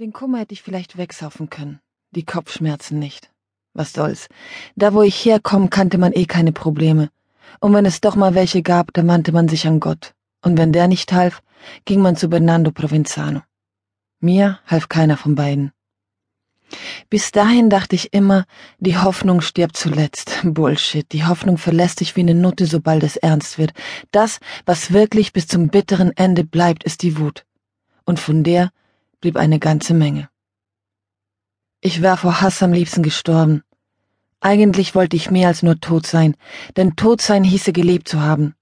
Den Kummer hätte ich vielleicht wegsaufen können, die Kopfschmerzen nicht. Was soll's? Da, wo ich herkomme, kannte man eh keine Probleme. Und wenn es doch mal welche gab, da wandte man sich an Gott. Und wenn der nicht half, ging man zu Bernardo Provenzano. Mir half keiner von beiden. Bis dahin dachte ich immer, die Hoffnung stirbt zuletzt. Bullshit. Die Hoffnung verlässt sich wie eine Nutte, sobald es ernst wird. Das, was wirklich bis zum bitteren Ende bleibt, ist die Wut. Und von der blieb eine ganze Menge. Ich war vor Hass am liebsten gestorben. Eigentlich wollte ich mehr als nur tot sein, denn tot sein hieße gelebt zu haben.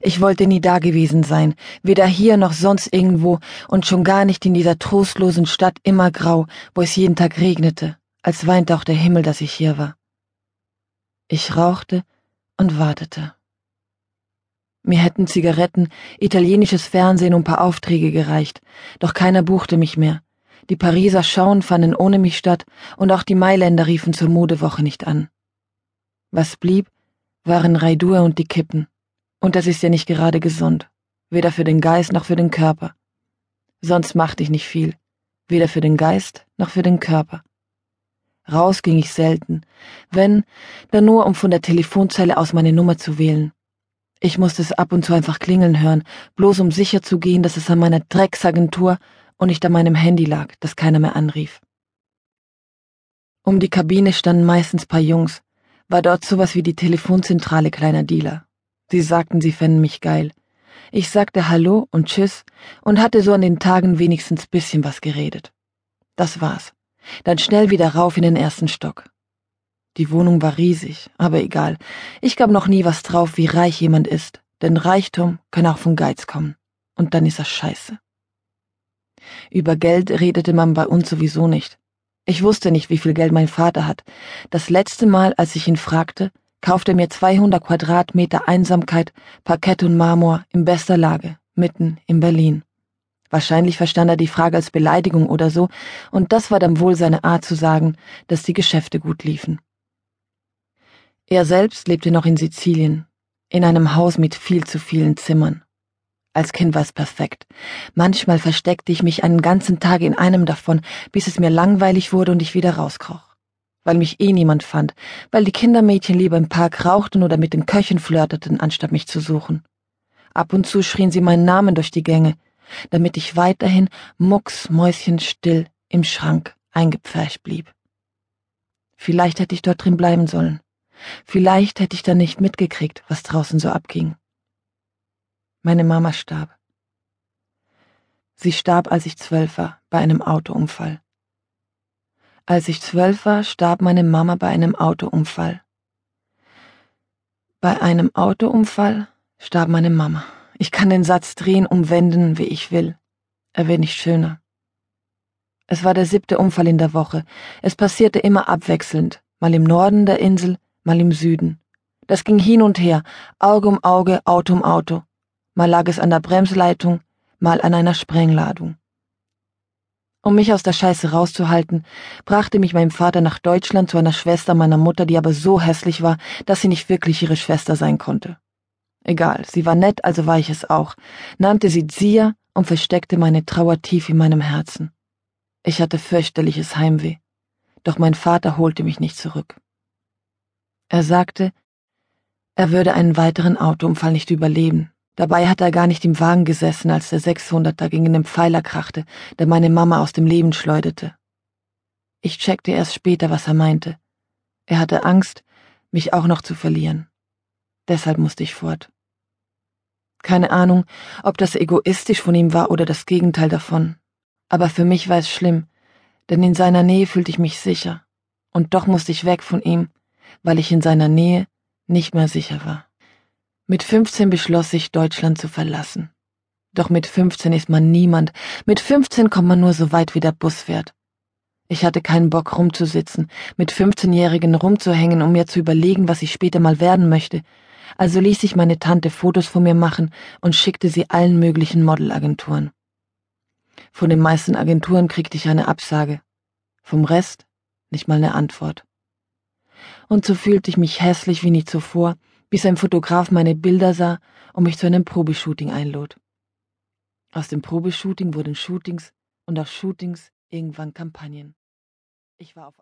Ich wollte nie dagewesen sein, weder hier noch sonst irgendwo und schon gar nicht in dieser trostlosen Stadt immer grau, wo es jeden Tag regnete, als weinte auch der Himmel, dass ich hier war. Ich rauchte und wartete. Mir hätten Zigaretten, italienisches Fernsehen und paar Aufträge gereicht, doch keiner buchte mich mehr. Die Pariser Schauen fanden ohne mich statt und auch die Mailänder riefen zur Modewoche nicht an. Was blieb, waren Raidur und die Kippen. Und das ist ja nicht gerade gesund, weder für den Geist noch für den Körper. Sonst machte ich nicht viel, weder für den Geist noch für den Körper. Raus ging ich selten, wenn, dann nur um von der Telefonzelle aus meine Nummer zu wählen. Ich musste es ab und zu einfach klingeln hören, bloß um sicher zu gehen, dass es an meiner Drecksagentur und nicht an meinem Handy lag, das keiner mehr anrief. Um die Kabine standen meistens paar Jungs, war dort sowas wie die Telefonzentrale kleiner Dealer. Sie sagten, sie fänden mich geil. Ich sagte Hallo und Tschüss und hatte so an den Tagen wenigstens bisschen was geredet. Das war's. Dann schnell wieder rauf in den ersten Stock. Die Wohnung war riesig, aber egal. Ich gab noch nie was drauf, wie reich jemand ist, denn Reichtum kann auch von Geiz kommen. Und dann ist er scheiße. Über Geld redete man bei uns sowieso nicht. Ich wusste nicht, wie viel Geld mein Vater hat. Das letzte Mal, als ich ihn fragte, kaufte er mir 200 Quadratmeter Einsamkeit, Parkett und Marmor in bester Lage, mitten in Berlin. Wahrscheinlich verstand er die Frage als Beleidigung oder so, und das war dann wohl seine Art zu sagen, dass die Geschäfte gut liefen. Er selbst lebte noch in Sizilien, in einem Haus mit viel zu vielen Zimmern. Als Kind war es perfekt. Manchmal versteckte ich mich einen ganzen Tag in einem davon, bis es mir langweilig wurde und ich wieder rauskroch. Weil mich eh niemand fand, weil die Kindermädchen lieber im Park rauchten oder mit den Köchen flirteten, anstatt mich zu suchen. Ab und zu schrien sie meinen Namen durch die Gänge, damit ich weiterhin mucksmäuschenstill im Schrank eingepfercht blieb. Vielleicht hätte ich dort drin bleiben sollen. Vielleicht hätte ich dann nicht mitgekriegt, was draußen so abging. Meine Mama starb. Sie starb, als ich zwölf war, bei einem Autounfall. Als ich zwölf war, starb meine Mama bei einem Autounfall. Bei einem Autounfall starb meine Mama. Ich kann den Satz drehen, umwenden, wie ich will. Er wird nicht schöner. Es war der siebte Unfall in der Woche. Es passierte immer abwechselnd, mal im Norden der Insel, mal im Süden. Das ging hin und her, Auge um Auge, Auto um Auto. Mal lag es an der Bremsleitung, mal an einer Sprengladung. Um mich aus der Scheiße rauszuhalten, brachte mich mein Vater nach Deutschland zu einer Schwester meiner Mutter, die aber so hässlich war, dass sie nicht wirklich ihre Schwester sein konnte. Egal, sie war nett, also war ich es auch, nannte sie Zia und versteckte meine Trauer tief in meinem Herzen. Ich hatte fürchterliches Heimweh, doch mein Vater holte mich nicht zurück. Er sagte, er würde einen weiteren Autounfall nicht überleben. Dabei hat er gar nicht im Wagen gesessen, als der 600er gegen den Pfeiler krachte, der meine Mama aus dem Leben schleuderte. Ich checkte erst später, was er meinte. Er hatte Angst, mich auch noch zu verlieren. Deshalb musste ich fort. Keine Ahnung, ob das egoistisch von ihm war oder das Gegenteil davon. Aber für mich war es schlimm, denn in seiner Nähe fühlte ich mich sicher. Und doch musste ich weg von ihm, weil ich in seiner Nähe nicht mehr sicher war. Mit 15 beschloss ich, Deutschland zu verlassen. Doch mit 15 ist man niemand, mit 15 kommt man nur so weit, wie der Bus fährt. Ich hatte keinen Bock rumzusitzen, mit 15-Jährigen rumzuhängen, um mir zu überlegen, was ich später mal werden möchte, also ließ ich meine Tante Fotos von mir machen und schickte sie allen möglichen Modelagenturen. Von den meisten Agenturen kriegte ich eine Absage, vom Rest nicht mal eine Antwort und so fühlte ich mich hässlich wie nie zuvor, bis ein Fotograf meine Bilder sah und mich zu einem Probeshooting einlud. Aus dem Probeshooting wurden Shootings und aus Shootings irgendwann Kampagnen. Ich war auf